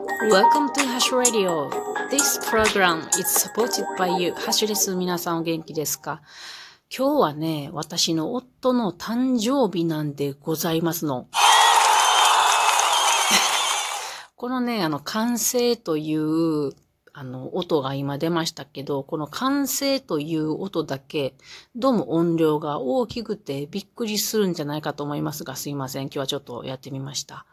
Welcome to Hash Radio. This program is supported by you. ハッシュです。皆さんお元気ですか?今日はね、私の夫の誕生日なんでございますの。このね、あの、完成というあの、音が今出ましたけど、この完成という音だけ、どうも音量が大きくてびっくりするんじゃないかと思いますが、すいません。今日はちょっとやってみました。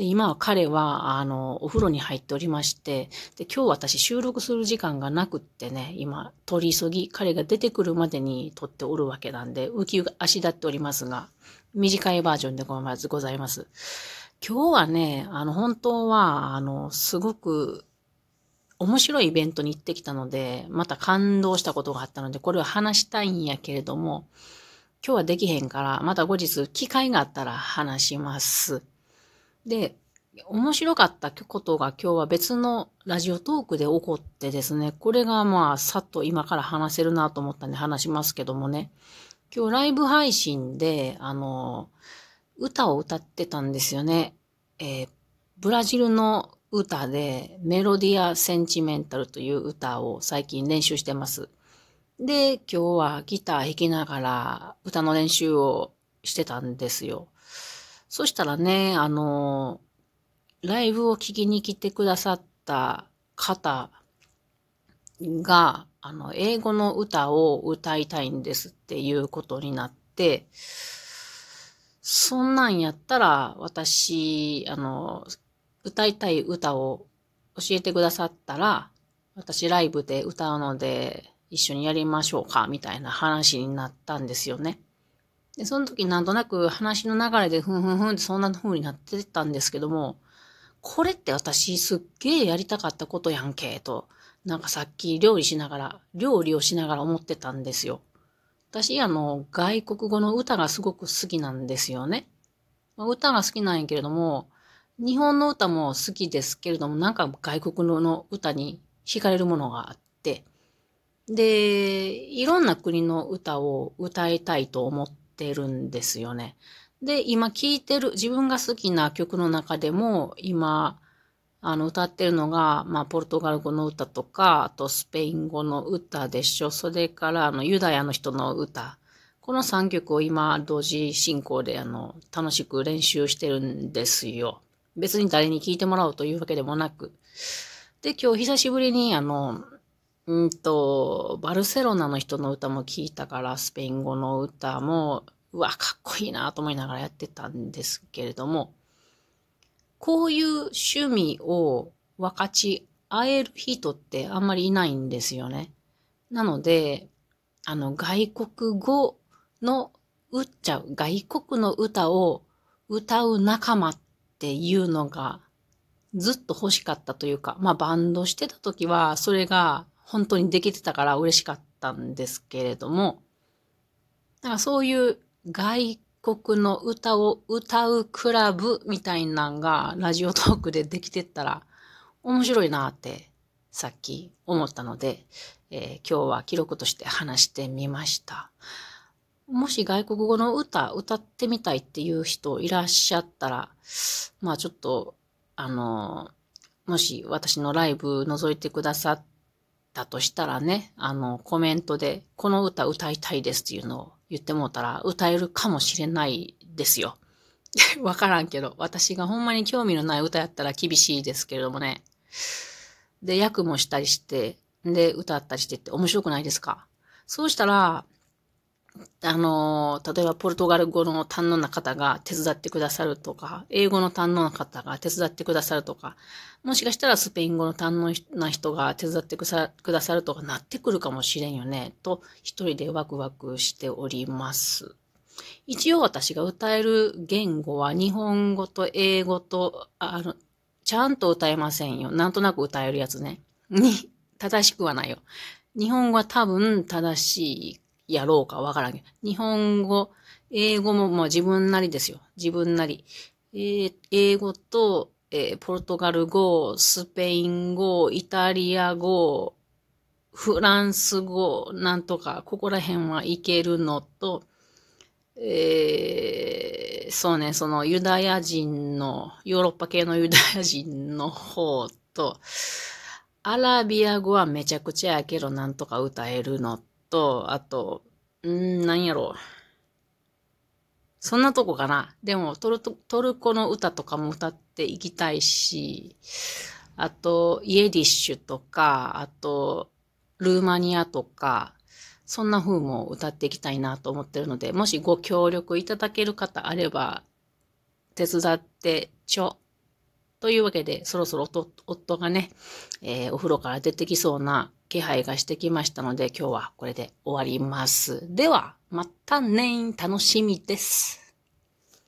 で、今は彼は、あの、お風呂に入っておりまして、で、今日私収録する時間がなくってね、今、取り急ぎ、彼が出てくるまでに撮っておるわけなんで、浮き足立っておりますが、短いバージョンでございます。今日はね、あの、本当は、あの、すごく、面白いイベントに行ってきたので、また感動したことがあったので、これを話したいんやけれども、今日はできへんから、また後日機会があったら話します。で、面白かったことが今日は別のラジオトークで起こってですね、これがまあ、さっと今から話せるなと思ったんで話しますけどもね、今日ライブ配信で、あの、歌を歌ってたんですよね。えー、ブラジルの歌で、メロディア・センチメンタルという歌を最近練習してます。で、今日はギター弾きながら歌の練習をしてたんですよ。そしたらね、あの、ライブを聴きに来てくださった方が、あの、英語の歌を歌いたいんですっていうことになって、そんなんやったら、私、あの、歌いたい歌を教えてくださったら、私ライブで歌うので一緒にやりましょうか、みたいな話になったんですよね。で、その時なんとなく話の流れでふんふんふんってそんな風になってたんですけども、これって私すっげえやりたかったことやんけ、と、なんかさっき料理しながら、料理をしながら思ってたんですよ。私、あの、外国語の歌がすごく好きなんですよね。歌が好きなんやけれども、日本の歌も好きですけれども、なんか外国の歌に惹かれるものがあって、で、いろんな国の歌を歌いたいと思ってるんですよね。で、今聴いてる、自分が好きな曲の中でも、今、あの、歌ってるのが、まあ、ポルトガル語の歌とか、あとスペイン語の歌でしょ。それから、あの、ユダヤの人の歌。この3曲を今、同時進行で、あの、楽しく練習してるんですよ。別に誰に聞いてもらおうというわけでもなく。で、今日久しぶりにあの、うんと、バルセロナの人の歌も聞いたから、スペイン語の歌も、うわ、かっこいいなと思いながらやってたんですけれども、こういう趣味を分かち合える人ってあんまりいないんですよね。なので、あの、外国語のうっちゃう、外国の歌を歌う仲間っていうのがずっと欲しかったというか、まあバンドしてた時はそれが本当にできてたから嬉しかったんですけれども、だかそういう外国の歌を歌うクラブみたいなんがラジオトークでできてったら面白いなってさっき思ったので、えー、今日は記録として話してみました。もし外国語の歌、歌ってみたいっていう人いらっしゃったら、まあちょっと、あの、もし私のライブ覗いてくださっだとしたらね、あの、コメントで、この歌歌いたいですっていうのを言ってもうたら、歌えるかもしれないですよ。わからんけど、私がほんまに興味のない歌やったら厳しいですけれどもね。で、役もしたりして、で、歌ったりしてって面白くないですか？そうしたら、あの、例えばポルトガル語の堪能な方が手伝ってくださるとか、英語の堪能な方が手伝ってくださるとか、もしかしたらスペイン語の堪能な人が手伝ってくださるとかなってくるかもしれんよね、と一人でワクワクしております。一応私が歌える言語は日本語と英語と、あの、ちゃんと歌えませんよ。なんとなく歌えるやつね。に、正しくはないよ。日本語は多分正しいやろうかわからんけど、日本語、英語もまあ自分なりですよ。自分なり。えー、英語と、えー、ポルトガル語、スペイン語、イタリア語、フランス語、なんとか、ここら辺はいけるのと、えー、そうね、そのユダヤ人の、ヨーロッパ系のユダヤ人の方と、アラビア語はめちゃくちゃやけどなんとか歌えるのと、あと、うん、なんやろう。そんなとこかな。でもトル、トルコの歌とかも歌っていきたいし、あと、イエディッシュとか、あと、ルーマニアとか、そんな風も歌っていきたいなと思ってるので、もしご協力いただける方あれば、手伝ってちょ。というわけで、そろそろ夫がね、えー、お風呂から出てきそうな気配がしてきましたので、今日はこれで終わります。では、またね楽しみです。